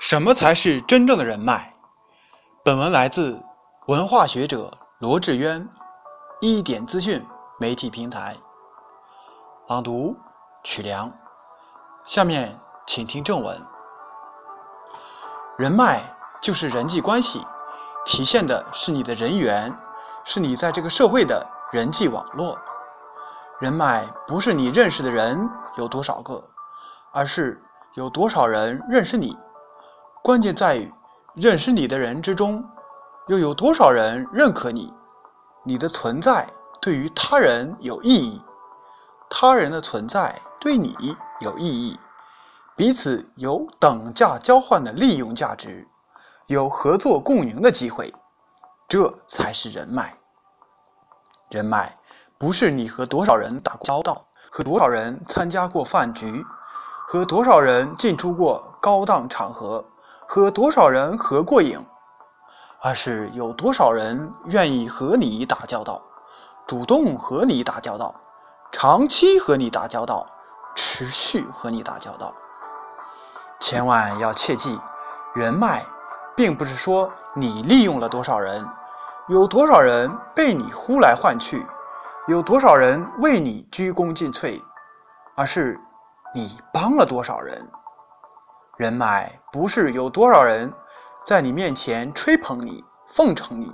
什么才是真正的人脉？本文来自文化学者罗志渊，一点资讯媒体平台。朗读曲梁。下面请听正文。人脉就是人际关系，体现的是你的人缘，是你在这个社会的人际网络。人脉不是你认识的人有多少个，而是有多少人认识你。关键在于，认识你的人之中，又有多少人认可你？你的存在对于他人有意义，他人的存在对你有意义，彼此有等价交换的利用价值，有合作共赢的机会，这才是人脉。人脉不是你和多少人打过交道，和多少人参加过饭局，和多少人进出过高档场合。和多少人合过影，而是有多少人愿意和你打交道，主动和你打交道，长期和你打交道，持续和你打交道。千万要切记，人脉并不是说你利用了多少人，有多少人被你呼来唤去，有多少人为你鞠躬尽瘁，而是你帮了多少人。人脉不是有多少人在你面前吹捧你、奉承你，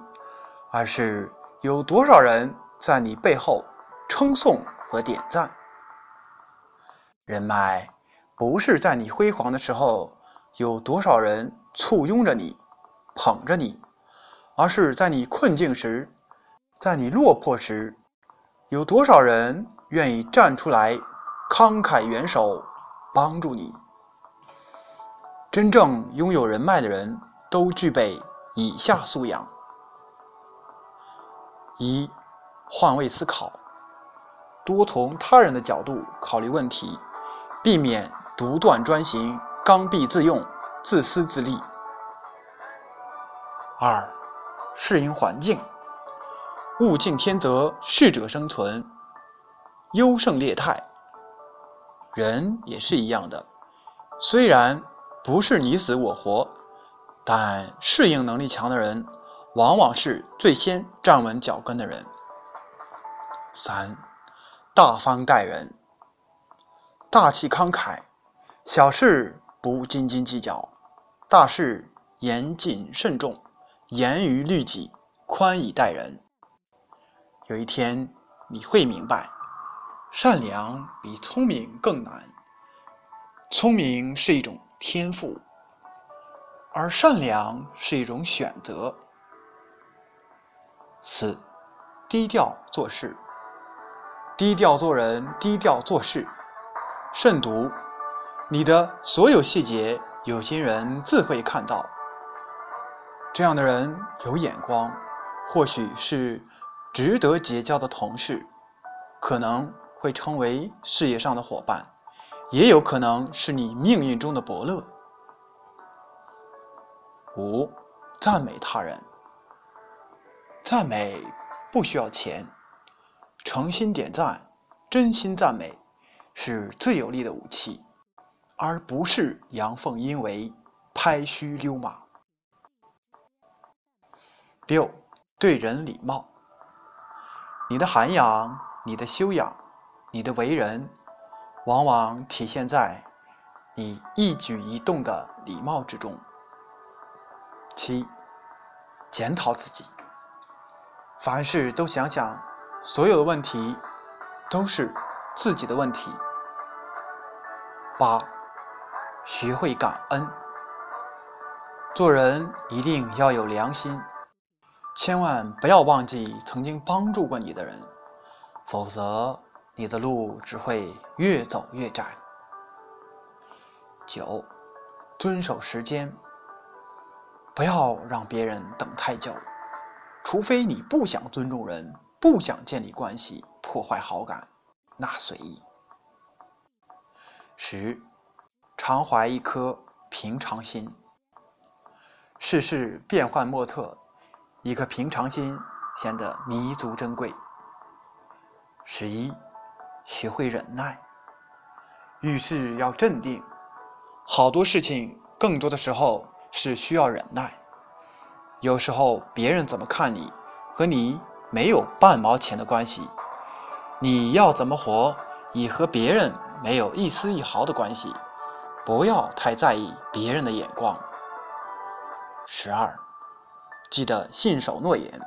而是有多少人在你背后称颂和点赞。人脉不是在你辉煌的时候有多少人簇拥着你、捧着你，而是在你困境时、在你落魄时，有多少人愿意站出来慷慨援手，帮助你。真正拥有人脉的人都具备以下素养：一、换位思考，多从他人的角度考虑问题，避免独断专行、刚愎自用、自私自利；二、适应环境，物竞天择，适者生存，优胜劣汰。人也是一样的，虽然。不是你死我活，但适应能力强的人，往往是最先站稳脚跟的人。三，大方待人，大气慷慨，小事不斤斤计较，大事严谨慎重，严于律己，宽以待人。有一天你会明白，善良比聪明更难，聪明是一种。天赋，而善良是一种选择。四，低调做事，低调做人，低调做事。慎独，你的所有细节，有心人自会看到。这样的人有眼光，或许是值得结交的同事，可能会成为事业上的伙伴。也有可能是你命运中的伯乐。五，赞美他人。赞美不需要钱，诚心点赞、真心赞美是最有力的武器，而不是阳奉阴违、拍虚溜马。六，对人礼貌。你的涵养、你的修养、你的为人。往往体现在你一举一动的礼貌之中。七，检讨自己，凡事都想想，所有的问题都是自己的问题。八，学会感恩，做人一定要有良心，千万不要忘记曾经帮助过你的人，否则。你的路只会越走越窄。九，遵守时间，不要让别人等太久，除非你不想尊重人，不想建立关系，破坏好感，那随意。十，常怀一颗平常心。世事变幻莫测，一颗平常心显得弥足珍贵。十一。学会忍耐，遇事要镇定。好多事情更多的时候是需要忍耐。有时候别人怎么看你，和你没有半毛钱的关系。你要怎么活，也和别人没有一丝一毫的关系。不要太在意别人的眼光。十二，记得信守诺言。